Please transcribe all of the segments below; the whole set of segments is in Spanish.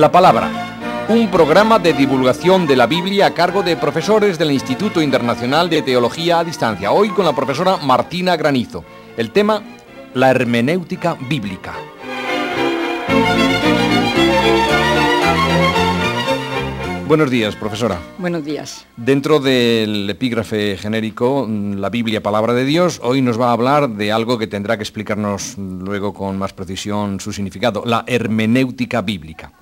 La Palabra, un programa de divulgación de la Biblia a cargo de profesores del Instituto Internacional de Teología a Distancia. Hoy con la profesora Martina Granizo. El tema, la hermenéutica bíblica. Buenos días, profesora. Buenos días. Dentro del epígrafe genérico, la Biblia, palabra de Dios, hoy nos va a hablar de algo que tendrá que explicarnos luego con más precisión su significado, la hermenéutica bíblica.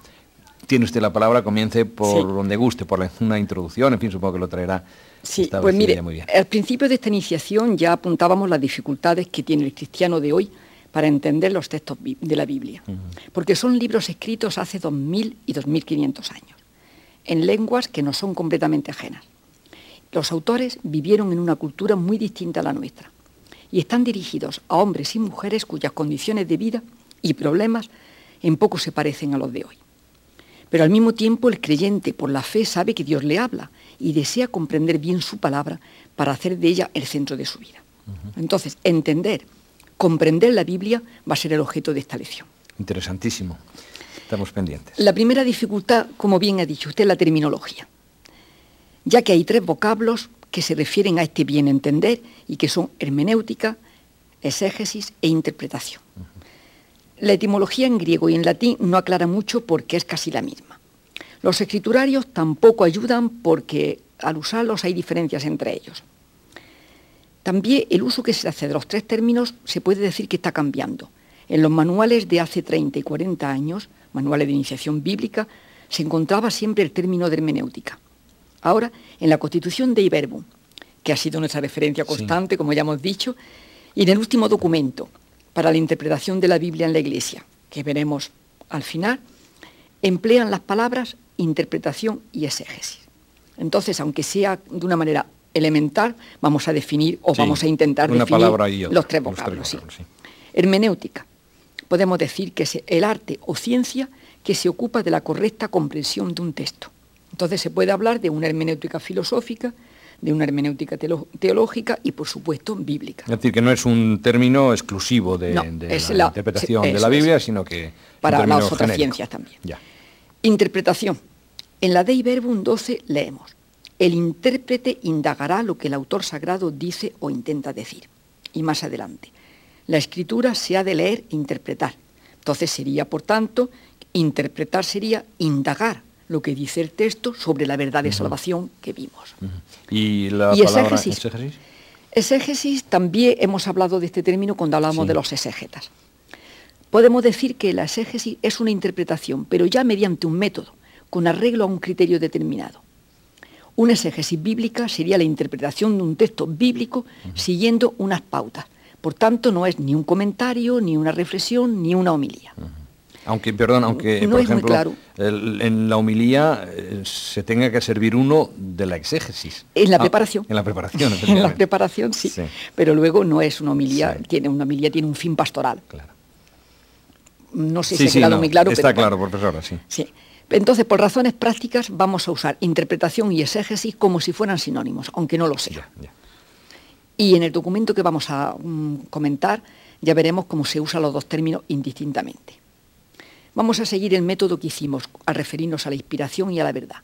Tiene usted la palabra, comience por donde guste, por una introducción, en fin, supongo que lo traerá. Sí, pues mire, muy bien. al principio de esta iniciación ya apuntábamos las dificultades que tiene el cristiano de hoy para entender los textos de la Biblia, porque son libros escritos hace 2.000 y 2.500 años en lenguas que no son completamente ajenas. Los autores vivieron en una cultura muy distinta a la nuestra y están dirigidos a hombres y mujeres cuyas condiciones de vida y problemas en poco se parecen a los de hoy. Pero al mismo tiempo el creyente por la fe sabe que Dios le habla y desea comprender bien su palabra para hacer de ella el centro de su vida. Entonces, entender, comprender la Biblia va a ser el objeto de esta lección. Interesantísimo. Estamos pendientes. La primera dificultad, como bien ha dicho usted, es la terminología, ya que hay tres vocablos que se refieren a este bien entender y que son hermenéutica, exégesis e interpretación. La etimología en griego y en latín no aclara mucho porque es casi la misma. Los escriturarios tampoco ayudan porque al usarlos hay diferencias entre ellos. También el uso que se hace de los tres términos se puede decir que está cambiando. En los manuales de hace 30 y 40 años manuales de iniciación bíblica, se encontraba siempre el término de hermenéutica. Ahora, en la Constitución de Iberbum, que ha sido nuestra referencia constante, como ya hemos dicho, y en el último documento para la interpretación de la Biblia en la Iglesia, que veremos al final, emplean las palabras interpretación y exégesis. Entonces, aunque sea de una manera elemental, vamos a definir o vamos a intentar definir los tres vocablos. Hermenéutica, podemos decir que es el arte o ciencia que se ocupa de la correcta comprensión de un texto. Entonces se puede hablar de una hermenéutica filosófica, de una hermenéutica teológica y, por supuesto, bíblica. Es decir, que no es un término exclusivo de, la, interpretación de la Biblia, sino que... Para las otras ciencias también. Interpretación. En la Dei Verbum 12 leemos, el intérprete indagará lo que el autor sagrado dice o intenta decir. Y más adelante, la escritura se ha de leer e interpretar. Entonces sería, por tanto, interpretar sería indagar lo que dice el texto sobre la verdad de salvación que vimos. ¿Y la palabra exégesis? exégesis? también hemos hablado de este término cuando hablamos de los exégetas. Podemos decir que la exégesis es una interpretación, pero ya mediante un método, con arreglo a un criterio determinado. Una exégesis bíblica sería la interpretación de un texto bíblico siguiendo unas pautas, por tanto, no es ni un comentario, ni una reflexión, ni una homilía. Aunque, perdón, aunque, por ejemplo, en la homilía eh, se tenga que servir uno de la exégesis. En la ah, preparación. En la preparación, En la preparación, sí. Pero luego no es una homilía, tiene, una homilía tiene un fin pastoral. Claro. No sé si ha quedado muy claro. Está claro, profesora, sí. Sí. Entonces, por razones prácticas, vamos a usar interpretación y exégesis como si fueran sinónimos, aunque no lo sea. Y en el documento que vamos a mm, comentar ya veremos cómo se usan los dos términos indistintamente. Vamos a seguir el método que hicimos al referirnos a la inspiración y a la verdad,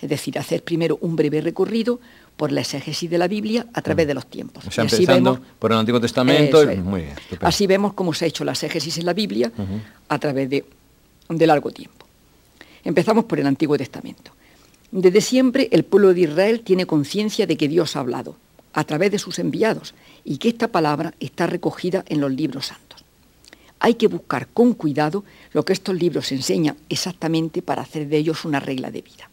es decir, hacer primero un breve recorrido por la exégesis de la Biblia a través mm. de los tiempos. O sea, así vemos, por el Antiguo Testamento. así vemos cómo se ha hecho la exégesis en la Biblia a través de, de largo tiempo. Empezamos por el Antiguo Testamento. Desde siempre el pueblo de Israel tiene conciencia de que Dios ha hablado a través de sus enviados y que esta palabra está recogida en los libros santos. Hay que buscar con cuidado lo que estos libros enseñan exactamente para hacer de ellos una regla de vida.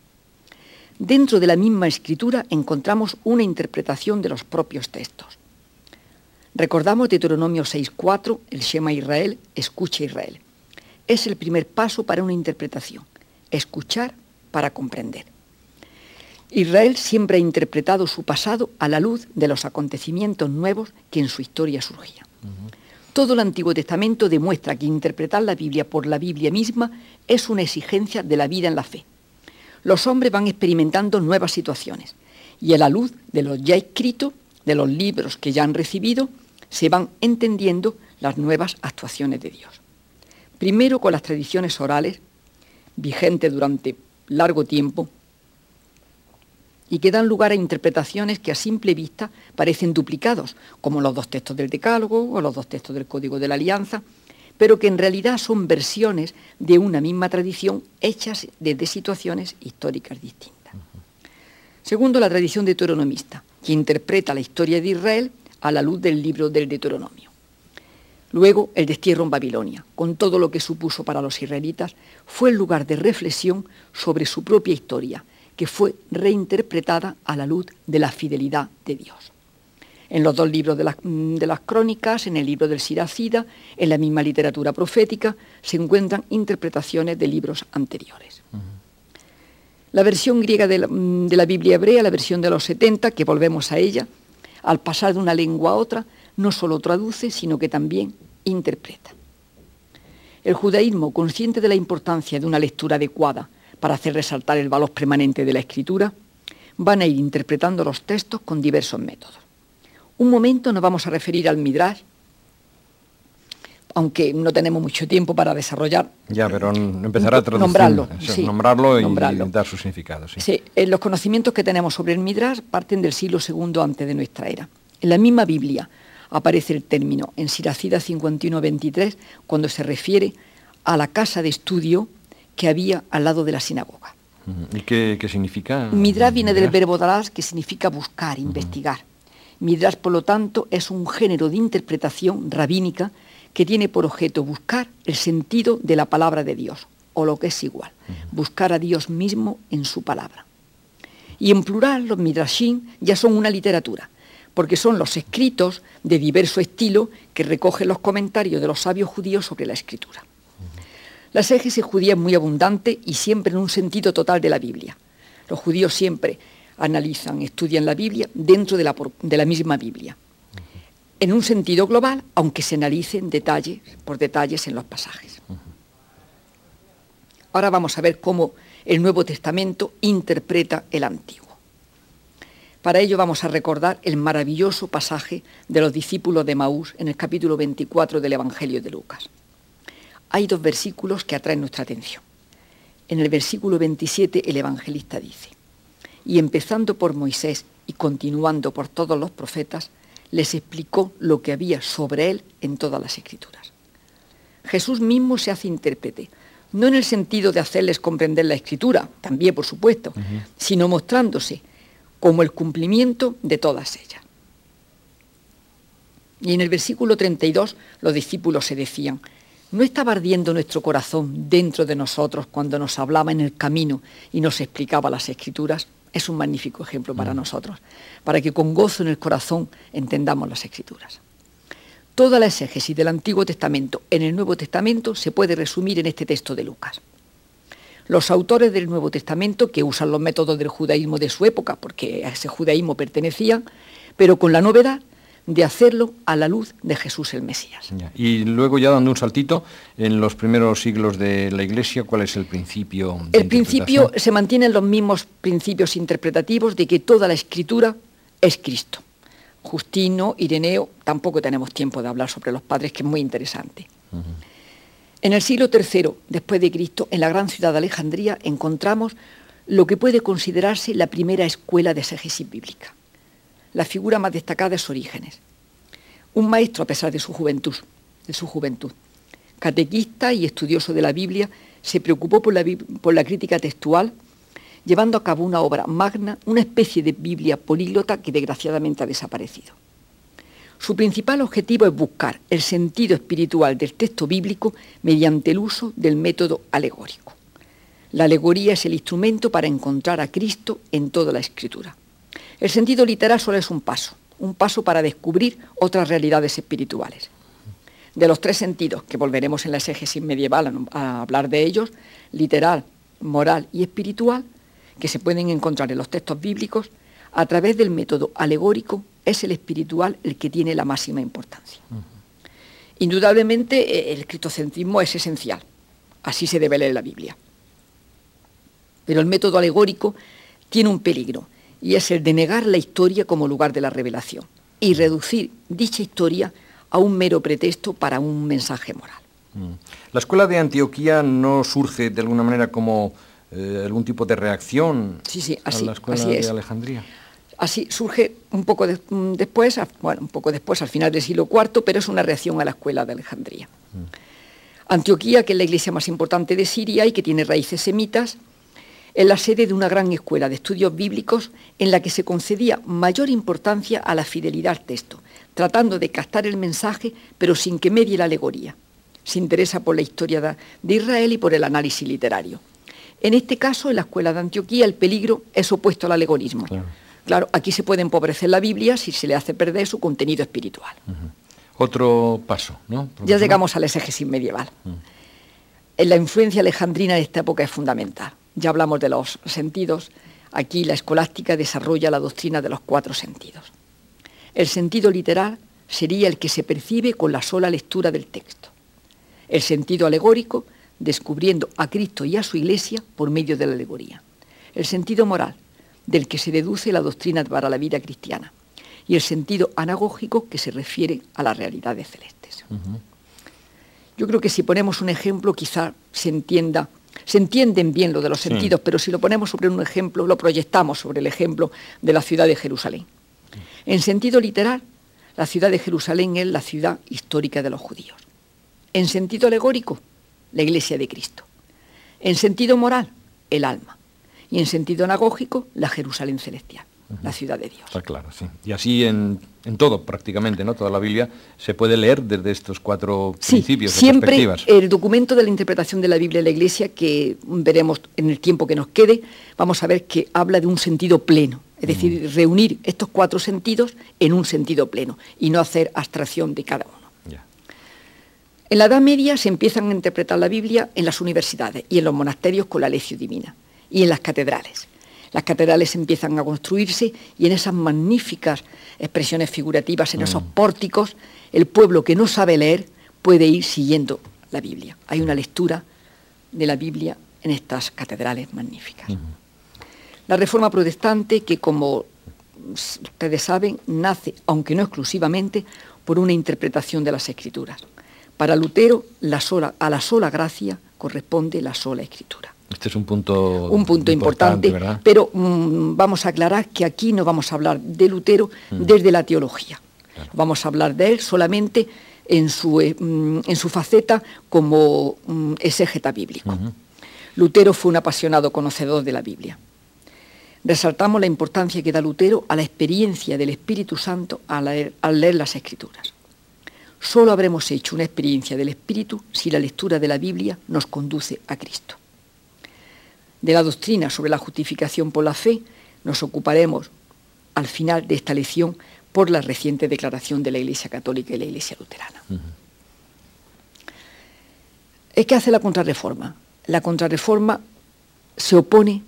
Dentro de la misma escritura encontramos una interpretación de los propios textos. Recordamos Deuteronomio 6.4, el Shema Israel, escucha Israel. Es el primer paso para una interpretación, escuchar para comprender. Israel siempre ha interpretado su pasado a la luz de los acontecimientos nuevos que en su historia surgían. Todo el Antiguo Testamento demuestra que interpretar la Biblia por la Biblia misma es una exigencia de la vida en la fe. Los hombres van experimentando nuevas situaciones y a la luz de lo ya escrito, de los libros que ya han recibido, se van entendiendo las nuevas actuaciones de Dios. Primero con las tradiciones orales, vigentes durante largo tiempo y que dan lugar a interpretaciones que a simple vista parecen duplicados, como los dos textos del Decálogo o los dos textos del Código de la Alianza, pero que en realidad son versiones de una misma tradición hechas desde situaciones históricas distintas. Segundo, la tradición deuteronomista, que interpreta la historia de Israel a la luz del libro del Deuteronomio. Luego, el destierro en Babilonia, con todo lo que supuso para los israelitas, fue el lugar de reflexión sobre su propia historia, que fue reinterpretada a la luz de la fidelidad de Dios en los dos libros mm, de las, crónicas, en el libro del Siracida, en la misma literatura profética, se encuentran interpretaciones de libros anteriores. La versión griega de la, mm, de la, Biblia hebrea, la versión de los 70, que volvemos a ella, al pasar de una lengua a otra, no solo traduce, sino que también interpreta. El judaísmo, consciente de la importancia de una lectura adecuada para hacer resaltar el valor permanente de la escritura, van a ir interpretando los textos con diversos métodos. Un momento nos vamos a referir al Midrash, aunque no tenemos mucho tiempo para desarrollar. Ya, pero empezará a traducir, nombrarlo, nombrarlo y dar su significado. Sí. sí, los conocimientos que tenemos sobre el Midrash parten del siglo II antes de nuestra era. En la misma Biblia aparece el término en Siracida 51-23 cuando se refiere a la casa de estudio que había al lado de la sinagoga. ¿Y qué, significa? Midrash viene del verbo daras, que significa buscar, investigar. Midrash, por lo tanto, es un género de interpretación rabínica que tiene por objeto buscar el sentido de la palabra de Dios, o lo que es igual, buscar a Dios mismo en su palabra. Y en plural, los midrashim ya son una literatura, porque son los escritos de diverso estilo que recogen los comentarios de los sabios judíos sobre la escritura. La exégesis judía es muy abundante y siempre en un sentido total de la Biblia. Los judíos siempre analizan, estudian la Biblia dentro de la, de la misma Biblia, en un sentido global, aunque se analicen detalles por detalles en los pasajes. Ahora vamos a ver cómo el Nuevo Testamento interpreta el Antiguo. Para ello vamos a recordar el maravilloso pasaje de los discípulos de Maús en el capítulo 24 del Evangelio de Lucas. Hay dos versículos que atraen nuestra atención. En el versículo 27 el evangelista dice, y empezando por Moisés y continuando por todos los profetas, les explicó lo que había sobre él en todas las escrituras. Jesús mismo se hace intérprete, no en el sentido de hacerles comprender la escritura, también por supuesto, sino mostrándose como el cumplimiento de todas ellas. Y en el versículo 32 los discípulos se decían, ¿no estaba ardiendo nuestro corazón dentro de nosotros cuando nos hablaba en el camino y nos explicaba las escrituras? es un magnífico ejemplo para mm. nosotros, para que con gozo en el corazón entendamos las escrituras. Toda la exégesis del Antiguo Testamento en el Nuevo Testamento se puede resumir en este texto de Lucas. Los autores del Nuevo Testamento, que usan los métodos del judaísmo de su época, porque a ese judaísmo pertenecían, pero con la novedad de hacerlo a la luz de Jesús el Mesías. Y luego ya dando un saltito, en los primeros siglos de la Iglesia, ¿cuál es el principio? el principio se mantienen los mismos principios interpretativos de que toda la escritura es Cristo. Justino, Ireneo, tampoco tenemos tiempo de hablar sobre los padres, que es muy interesante. En el siglo III después de Cristo, en la gran ciudad de Alejandría, encontramos lo que puede considerarse la primera escuela de exégesis bíblica la figura más destacada es Orígenes, un maestro a pesar de su juventud. Catequista y estudioso de la Biblia, se preocupó por la, por la crítica textual, llevando a cabo una obra magna, una especie de Biblia políglota que desgraciadamente ha desaparecido. Su principal objetivo es buscar el sentido espiritual del texto bíblico mediante el uso del método alegórico. La alegoría es el instrumento para encontrar a Cristo en toda la escritura. El sentido literal solo es un paso, un paso para descubrir otras realidades espirituales. De los tres sentidos, que volveremos en la exégesis medieval a, hablar de ellos, literal, moral y espiritual, que se pueden encontrar en los textos bíblicos, a través del método alegórico es el espiritual el que tiene la máxima importancia. Indudablemente el cristocentrismo es esencial, así se debe leer la Biblia. Pero el método alegórico tiene un peligro, y es el de negar la historia como lugar de la revelación y reducir dicha historia a un mero pretexto para un mensaje moral. Mm. ¿La escuela de Antioquía no surge de alguna manera como eh, algún tipo de reacción sí, sí, así, a la escuela de Alejandría? Así surge un poco mm, después, bueno, un poco después, al final del siglo IV, pero es una reacción a la escuela de Alejandría. Mm. Antioquía, que es la iglesia más importante de Siria y que tiene raíces semitas, es la sede de una gran escuela de estudios bíblicos en la que se concedía mayor importancia a la fidelidad al texto, tratando de captar el mensaje, pero sin que medie la alegoría. Se interesa por la historia de Israel y por el análisis literario. En este caso, en la escuela de Antioquía, el peligro es opuesto al alegorismo. Claro. aquí se puede empobrecer la Biblia si se le hace perder su contenido espiritual. Otro paso, ¿no? Ya llegamos al exégesis medieval. En la influencia alejandrina de esta época es fundamental ya hablamos de los sentidos, aquí la escolástica desarrolla la doctrina de los cuatro sentidos. El sentido literal sería el que se percibe con la sola lectura del texto. El sentido alegórico, descubriendo a Cristo y a su Iglesia por medio de la alegoría. El sentido moral, del que se deduce la doctrina para la vida cristiana. Y el sentido anagógico, que se refiere a las realidades celestes. Yo creo que si ponemos un ejemplo, quizá se entienda se entienden bien lo de los sentidos, pero si lo ponemos sobre un ejemplo, lo proyectamos sobre el ejemplo de la ciudad de Jerusalén. En sentido literal, la ciudad de Jerusalén es la ciudad histórica de los judíos. En sentido alegórico, la iglesia de Cristo. En sentido moral, el alma. Y en sentido anagógico, la Jerusalén celestial la ciudad de Dios. Está claro, sí. Y así en, todo, prácticamente, ¿no? Toda la Biblia se puede leer desde estos cuatro sí, principios. Siempre el documento de la interpretación de la Biblia en la Iglesia, que veremos en el tiempo que nos quede, vamos a ver que habla de un sentido pleno. Es decir, mm. reunir estos cuatro sentidos en un sentido pleno y no hacer abstracción de cada uno. En la Edad Media se empiezan a interpretar la Biblia en las universidades y en los monasterios con la lección divina y en las catedrales. Las catedrales empiezan a construirse y en esas magníficas expresiones figurativas, en esos mm. pórticos, el pueblo que no sabe leer puede ir siguiendo la Biblia. Hay una lectura de la Biblia en estas catedrales magníficas. La reforma protestante, que como ustedes saben, nace, aunque no exclusivamente, por una interpretación de las escrituras. Para Lutero, a la sola gracia corresponde la sola escritura. Este es un punto, un punto importante, pero mm, vamos a aclarar que aquí no vamos a hablar de Lutero mm. desde la teología. Vamos a hablar de él solamente en su, eh, mm, en su faceta como exégeta bíblico. Lutero fue un apasionado conocedor de la Biblia. Resaltamos la importancia que da Lutero a la experiencia del Espíritu Santo al leer, al leer las Escrituras. Solo habremos hecho una experiencia del Espíritu si la lectura de la Biblia nos conduce a Cristo de la doctrina sobre la justificación por la fe, nos ocuparemos al final de esta lección por la reciente declaración de la Iglesia Católica y la Iglesia Luterana. Es que hace la contrarreforma. La contrarreforma se opone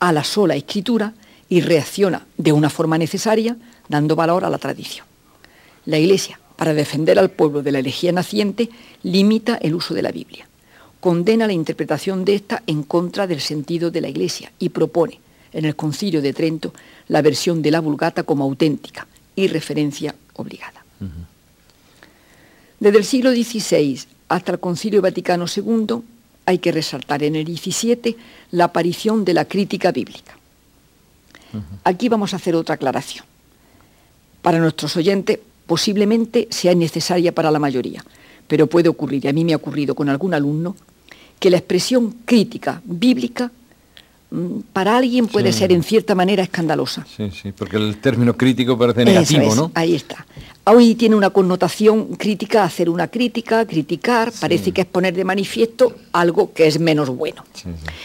a la sola escritura y reacciona de una forma necesaria, dando valor a la tradición. La Iglesia, para defender al pueblo de la herejía naciente, limita el uso de la Biblia condena la interpretación de esta en contra del sentido de la Iglesia y propone en el Concilio de Trento la versión de la Vulgata como auténtica y referencia obligada. Desde el siglo XVI hasta el Concilio Vaticano II hay que resaltar en el XVII la aparición de la crítica bíblica. Aquí vamos a hacer otra aclaración. Para nuestros oyentes posiblemente sea necesaria para la mayoría, pero puede ocurrir, y a mí me ha ocurrido con algún alumno, que la expresión crítica bíblica mm, para alguien puede ser en cierta manera escandalosa. Sí, sí, porque el término crítico parece negativo, ¿no? Ahí está. Hoy tiene una connotación crítica, hacer una crítica, criticar, parece que es poner de manifiesto algo que es menos bueno.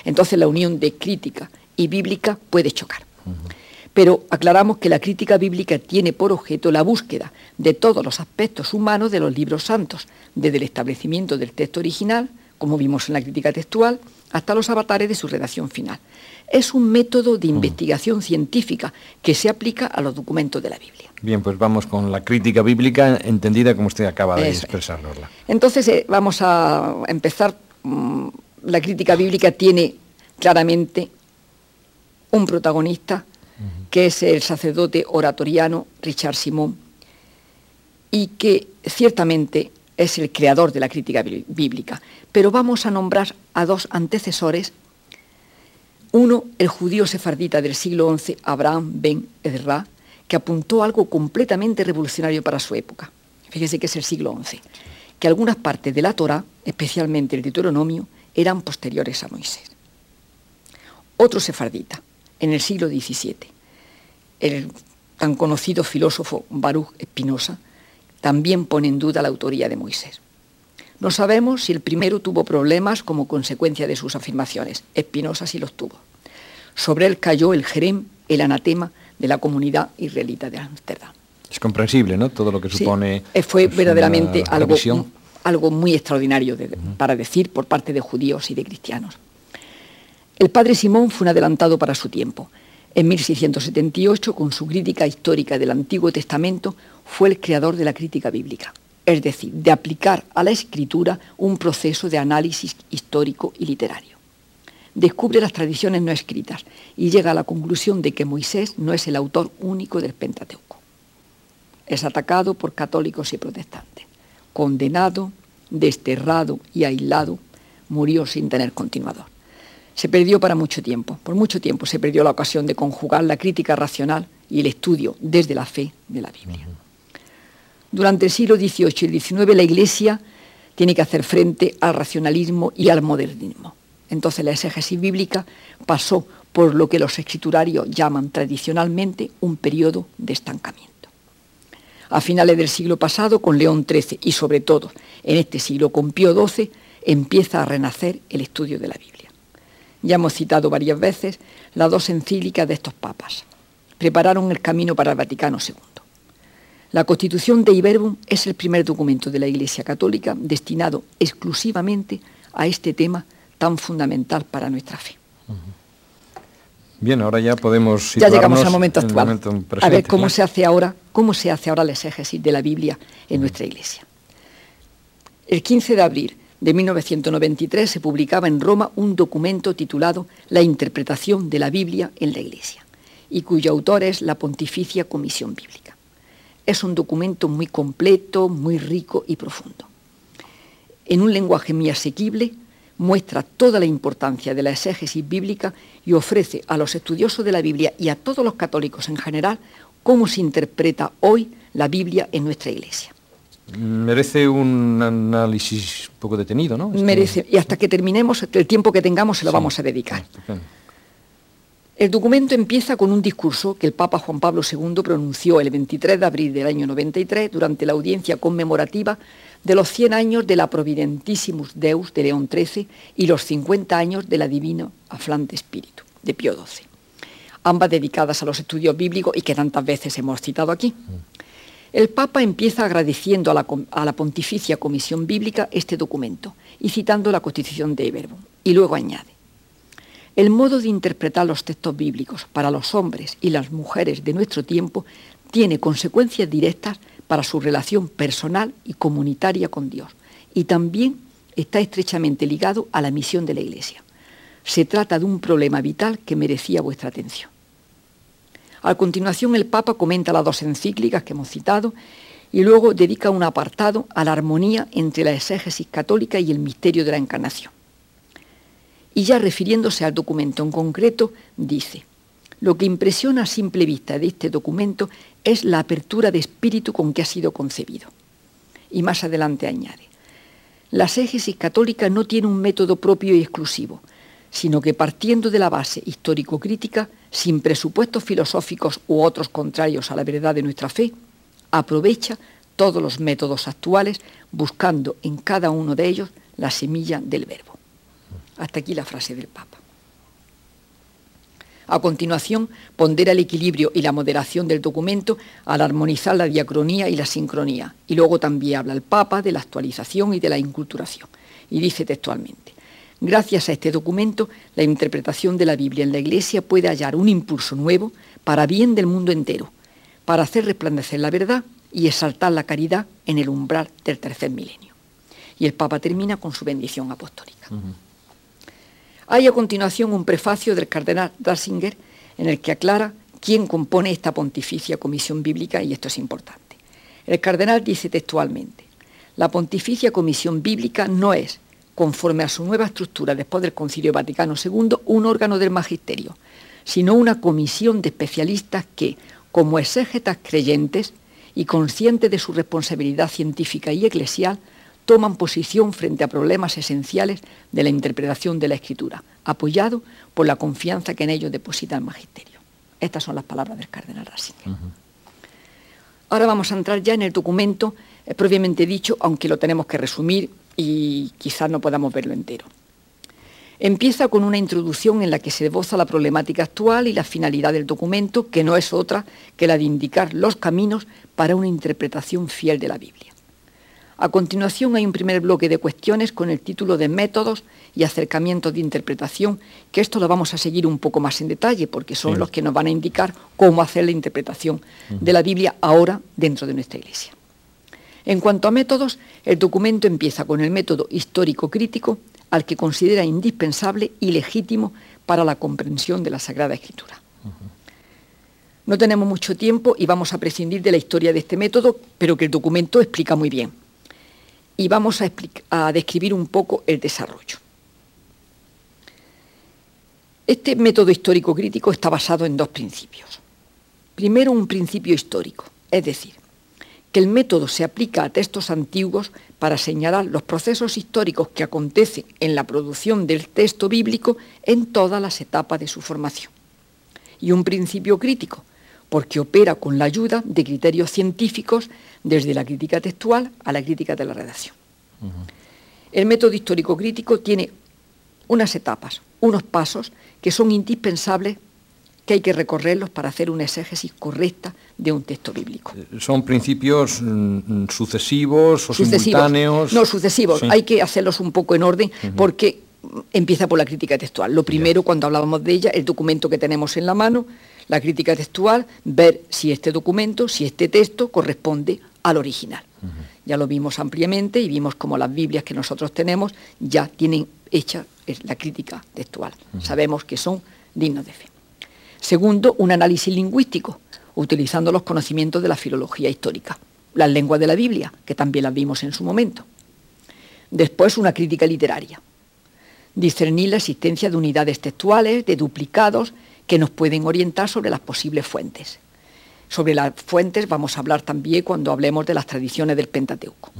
Entonces la unión de crítica y bíblica puede chocar. Pero aclaramos que la crítica bíblica tiene por objeto la búsqueda de todos los aspectos humanos de los libros santos, desde el establecimiento del texto original, como vimos en la crítica textual, hasta los avatares de su redacción final. Es un método de mm. investigación científica que se aplica a los documentos de la Biblia. Bien, pues vamos con la crítica bíblica entendida como usted acaba de expresarnosla. Entonces eh, vamos a empezar. Mm, la crítica bíblica tiene claramente un protagonista, que es el sacerdote oratoriano Richard Simón, y que ciertamente es el creador de la crítica bíblica, pero vamos a nombrar a dos antecesores. Uno, el judío sefardita del siglo XI, Abraham ben Ezra, que apuntó algo completamente revolucionario para su época. Fíjese que es el siglo XI, que algunas partes de la Torá, especialmente el Deuteronomio, eran posteriores a Moisés. Otro sefardita, en el siglo XVII, el tan conocido filósofo Baruch Espinosa, también pone en duda la autoría de Moisés. No sabemos si el primero tuvo problemas como consecuencia de sus afirmaciones. Espinosa sí los tuvo. Sobre él cayó el jerem, el anatema de la comunidad israelita de Ámsterdam. Es comprensible, ¿no? Todo lo que supone. Eh, fue verdaderamente algo, algo, muy extraordinario para decir por parte de judíos y de cristianos. El padre Simón fue un adelantado para su tiempo. En 1678, con su crítica histórica del Antiguo Testamento, fue el creador de la crítica bíblica, es decir, de aplicar a la escritura un proceso de análisis histórico y literario. Descubre las tradiciones no escritas y llega a la conclusión de que Moisés no es el autor único del Pentateuco. Es atacado por católicos y protestantes. Condenado, desterrado y aislado, murió sin tener continuador se perdió para mucho tiempo. Por mucho tiempo se perdió la ocasión de conjugar la crítica racional y el estudio desde la fe de la Biblia. Durante el siglo XVIII y XIX la Iglesia tiene que hacer frente al racionalismo y al modernismo. Entonces la exégesis bíblica pasó por lo que los escriturarios llaman tradicionalmente un periodo de estancamiento. A finales del siglo pasado, con León XIII y sobre todo en este siglo con Pío XII, empieza a renacer el estudio de la Biblia. Ya hemos citado varias veces las dos encíclicas de estos papas. Prepararon el camino para el Vaticano II. La Constitución de Iberbum es el primer documento de la Iglesia Católica destinado exclusivamente a este tema tan fundamental para nuestra fe. Bien, ahora ya podemos ya llegamos al momento actual. a ver cómo se hace ahora, cómo se hace ahora el exégesis de la Biblia en nuestra Iglesia. El 15 de abril de 1993 se publicaba en Roma un documento titulado La interpretación de la Biblia en la Iglesia y cuyo autor es la Pontificia Comisión Bíblica. Es un documento muy completo, muy rico y profundo. En un lenguaje muy asequible, muestra toda la importancia de la exégesis bíblica y ofrece a los estudiosos de la Biblia y a todos los católicos en general cómo se interpreta hoy la Biblia en nuestra Iglesia. Merece un análisis un poco detenido, ¿no? Merece, y hasta que terminemos, el tiempo que tengamos se lo vamos a dedicar. El documento empieza con un discurso que el Papa Juan Pablo II pronunció el 23 de abril del año 93 durante la audiencia conmemorativa de los 100 años de la Providentissimus Deus de León XIII y los 50 años de la Divino Aflante Espíritu de Pío XII, ambas dedicadas a los estudios bíblicos y que tantas veces hemos citado aquí. Mm. El Papa empieza agradeciendo a la, Pontificia Comisión Bíblica este documento y citando la Constitución de Iberbum. Y luego añade, el modo de interpretar los textos bíblicos para los hombres y las mujeres de nuestro tiempo tiene consecuencias directas para su relación personal y comunitaria con Dios y también está estrechamente ligado a la misión de la Iglesia. Se trata de un problema vital que merecía vuestra atención. A continuación, el Papa comenta las dos encíclicas que hemos citado y luego dedica un apartado a la armonía entre la exégesis católica y el misterio de la encarnación. Y ya refiriéndose al documento en concreto, dice, lo que impresiona a simple vista de este documento es la apertura de espíritu con que ha sido concebido. Y más adelante añade, la exégesis católica no tiene un método propio y exclusivo, sino que partiendo de la base histórico-crítica, sin presupuestos filosóficos u otros contrarios a la verdad de nuestra fe, aprovecha todos los métodos actuales buscando en cada uno de ellos la semilla del verbo. Hasta aquí la frase del Papa. A continuación, pondera el equilibrio y la moderación del documento al armonizar la diacronía y la sincronía. Y luego también habla el Papa de la actualización y de la inculturación. Y dice textualmente, Gracias a este documento, la interpretación de la Biblia en la Iglesia puede hallar un impulso nuevo para bien del mundo entero, para hacer resplandecer la verdad y exaltar la caridad en el umbral del tercer milenio. Y el Papa termina con su bendición apostólica. Hay a continuación un prefacio del cardenal Ratzinger en el que aclara quién compone esta pontificia comisión bíblica y esto es importante. El cardenal dice textualmente, La Pontificia Comisión Bíblica no es, conforme a su nueva estructura después del Concilio Vaticano II, un órgano del magisterio, sino una comisión de especialistas que, como exégetas creyentes y conscientes de su responsabilidad científica y eclesial, toman posición frente a problemas esenciales de la interpretación de la Escritura, apoyado por la confianza que en ellos deposita el magisterio. Estas son las palabras del cardenal Ratzinger. Ahora vamos a entrar ya en el documento eh, propiamente dicho, aunque lo tenemos que resumir y quizás no podamos verlo entero. Empieza con una introducción en la que se esboza la problemática actual y la finalidad del documento, que no es otra que la de indicar los caminos para una interpretación fiel de la Biblia. A continuación hay un primer bloque de cuestiones con el título de métodos y acercamientos de interpretación, que esto lo vamos a seguir un poco más en detalle, porque son los que nos van a indicar cómo hacer la interpretación de la Biblia ahora dentro de nuestra Iglesia. En cuanto a métodos, el documento empieza con el método histórico crítico, al que considera indispensable y legítimo para la comprensión de la Sagrada Escritura. No tenemos mucho tiempo y vamos a prescindir de la historia de este método, pero que el documento explica muy bien. Y vamos a, a describir un poco el desarrollo. Este método histórico crítico está basado en dos principios. Primero, un principio histórico, es decir, que el método se aplica a textos antiguos para señalar los procesos históricos que acontecen en la producción del texto bíblico en todas las etapas de su formación. Y un principio crítico, porque opera con la ayuda de criterios científicos desde la crítica textual a la crítica de la redacción. El método histórico crítico tiene unas etapas, unos pasos que son indispensables que hay que recorrerlos para hacer una exégesis correcta de un texto bíblico. Eh, ¿Son principios mm, sucesivos o simultáneos? No, sucesivos. Hay que hacerlos un poco en orden porque empieza por la crítica textual. Lo primero, cuando hablábamos de ella, el documento que tenemos en la mano, la crítica textual, ver si este documento, si este texto corresponde al original. Ya lo vimos ampliamente y vimos como las Biblias que nosotros tenemos ya tienen hecha la crítica textual. Sabemos que son dignos de fe. Segundo, un análisis lingüístico, utilizando los conocimientos de la filología histórica, las lenguas de la Biblia, que también las vimos en su momento. Después, una crítica literaria, discernir la existencia de unidades textuales, de duplicados, que nos pueden orientar sobre las posibles fuentes. Sobre las fuentes vamos a hablar también cuando hablemos de las tradiciones del Pentateuco.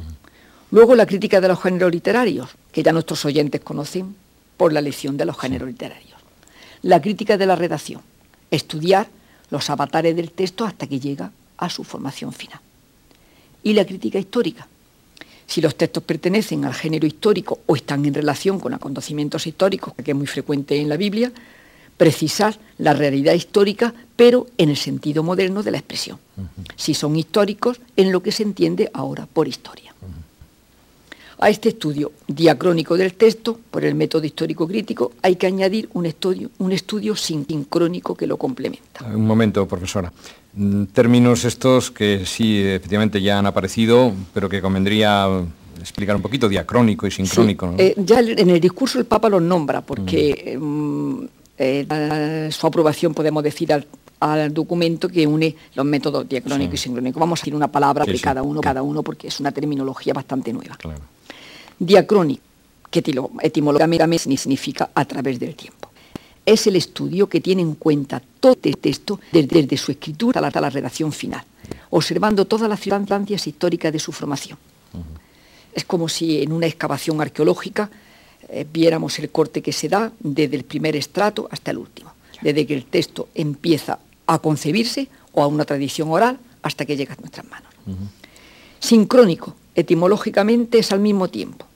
Luego la crítica de los géneros literarios, que ya nuestros oyentes conocen por la lección de los géneros literarios. La crítica de la redacción, estudiar los avatares del texto hasta que llega a su formación final. Y la crítica histórica. Si los textos pertenecen al género histórico o están en relación con acontecimientos históricos, que es muy frecuente en la Biblia, precisar la realidad histórica, pero en el sentido moderno de la expresión. Si son históricos, en lo que se entiende ahora por historia. A este estudio diacrónico del texto, por el método histórico crítico, hay que añadir un estudio, un estudio sincrónico que lo complementa. Un momento, profesora. Mm, términos estos que sí, efectivamente ya han aparecido, pero que convendría explicar un poquito, diacrónico y sincrónico. Eh, ya en el discurso el Papa los nombra, porque mm, eh, su aprobación, podemos decir, al, documento que une los métodos diacrónico y sincrónico. Vamos a decir una palabra de cada uno, cada uno, porque es una terminología bastante nueva. Claro diacrónico, que etimológicamente significa a través del tiempo. Es el estudio que tiene en cuenta todo el texto desde, su escritura hasta la redacción final, observando todas las circunstancias históricas de su formación. Es como si en una excavación arqueológica eh, viéramos el corte que se da desde el primer estrato hasta el último, desde que el texto empieza a concebirse o a una tradición oral hasta que llega a nuestras manos. Sincrónico, etimológicamente, es al mismo tiempo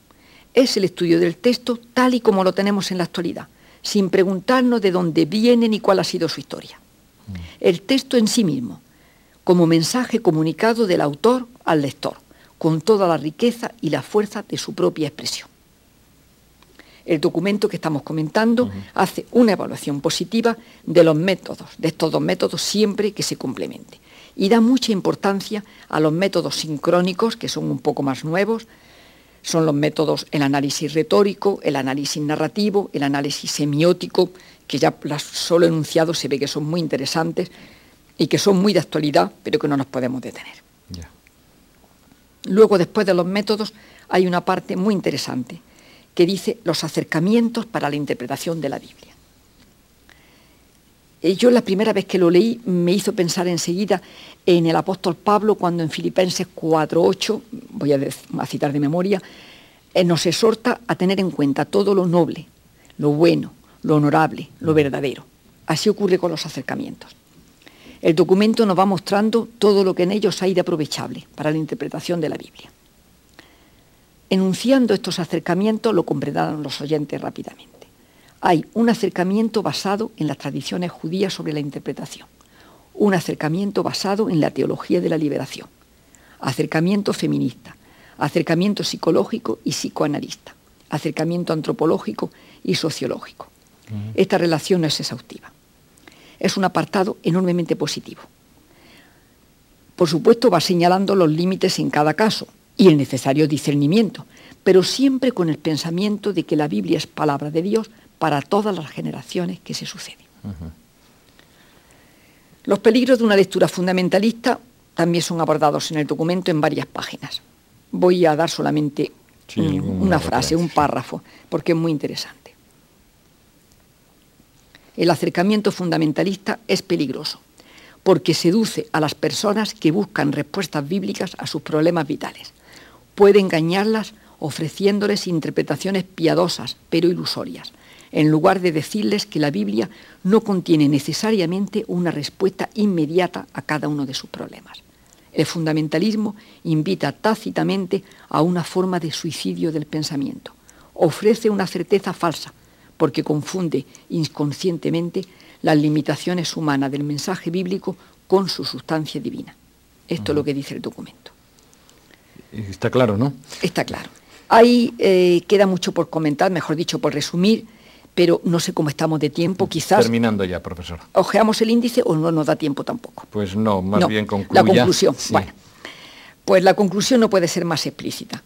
es el estudio del texto tal y como lo tenemos en la actualidad, sin preguntarnos de dónde viene ni cuál ha sido su historia. Mm. El texto en sí mismo, como mensaje comunicado del autor al lector, con toda la riqueza y la fuerza de su propia expresión. El documento que estamos comentando hace una evaluación positiva de los métodos, de estos dos métodos siempre que se complementen. Y da mucha importancia a los métodos sincrónicos, que son un poco más nuevos, son los métodos, el análisis retórico, el análisis narrativo, el análisis semiótico, que ya solo enunciados se ve que son muy interesantes y que son muy de actualidad, pero que no nos podemos detener. Luego, después de los métodos, hay una parte muy interesante que dice los acercamientos para la interpretación de la Biblia. Eh, yo la primera vez que lo leí me hizo pensar enseguida en el apóstol Pablo cuando en Filipenses 4.8, voy a, citar de memoria, eh, nos exhorta a tener en cuenta todo lo noble, lo bueno, lo honorable, lo verdadero. Así ocurre con los acercamientos. El documento nos va mostrando todo lo que en ellos hay de aprovechable para la interpretación de la Biblia. Enunciando estos acercamientos lo comprenderán los oyentes rápidamente. Hay un acercamiento basado en las tradiciones judías sobre la interpretación, un acercamiento basado en la teología de la liberación, acercamiento feminista, acercamiento psicológico y psicoanalista, acercamiento antropológico y sociológico. Esta relación no es exhaustiva. Es un apartado enormemente positivo. Por supuesto, va señalando los límites en cada caso y el necesario discernimiento, pero siempre con el pensamiento de que la Biblia es palabra de Dios para todas las generaciones que se suceden. Los peligros de una lectura fundamentalista también son abordados en el documento en varias páginas. Voy a dar solamente una frase, un párrafo, porque es muy interesante el acercamiento fundamentalista es peligroso, porque seduce a las personas que buscan respuestas bíblicas a sus problemas vitales. Puede engañarlas ofreciéndoles interpretaciones piadosas, pero ilusorias, en lugar de decirles que la Biblia no contiene necesariamente una respuesta inmediata a cada uno de sus problemas. El fundamentalismo invita tácitamente a una forma de suicidio del pensamiento. Ofrece una certeza falsa, porque confunde inconscientemente las limitaciones humanas del mensaje bíblico con su sustancia divina. Esto es lo que dice el documento. Está claro, ¿no? Está claro. Ahí eh, queda mucho por comentar, mejor dicho, por resumir, pero no sé cómo estamos de tiempo, quizás... Terminando ya, profesor. ¿Ojeamos el índice o no nos da tiempo tampoco? Pues no, más bien concluya. La conclusión, bueno. Pues la conclusión no puede ser más explícita.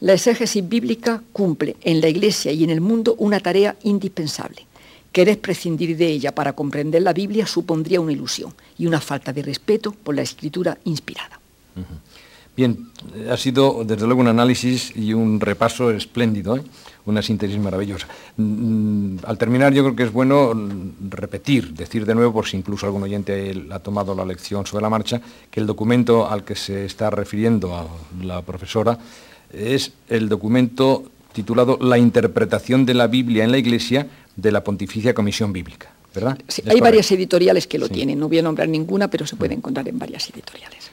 La exégesis bíblica cumple en la Iglesia y en el mundo una tarea indispensable. Querer prescindir de ella para comprender la Biblia supondría una ilusión y una falta de respeto por la escritura inspirada. Bien, ha sido desde luego un análisis y un repaso espléndido, ¿eh? una síntesis maravillosa. Mm, al terminar yo creo que es bueno repetir, decir de nuevo, por si incluso algún oyente ha tomado la lección sobre la marcha, que el documento al que se está refiriendo a la profesora es el documento titulado La interpretación de la Biblia en la Iglesia de la Pontificia Comisión Bíblica. ¿verdad? hay varias editoriales que lo tienen, no voy a nombrar ninguna, pero se puede encontrar en varias editoriales.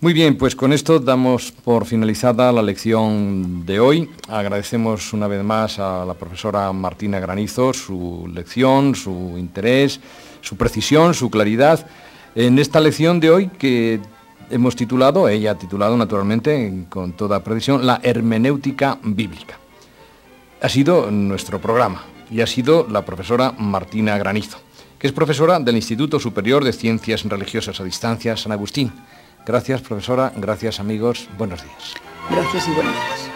Muy bien, pues con esto damos por finalizada la lección de hoy. Agradecemos una vez más a la profesora Martina Granizo su lección, su interés, su precisión, su claridad en esta lección de hoy que hemos titulado, ella ha titulado naturalmente con toda precisión, la hermenéutica bíblica. Ha sido nuestro programa y ha sido la profesora Martina Granizo, que es profesora del Instituto Superior de Ciencias Religiosas a Distancia San Agustín. Gracias profesora, gracias amigos, buenos días. Gracias y buenos días.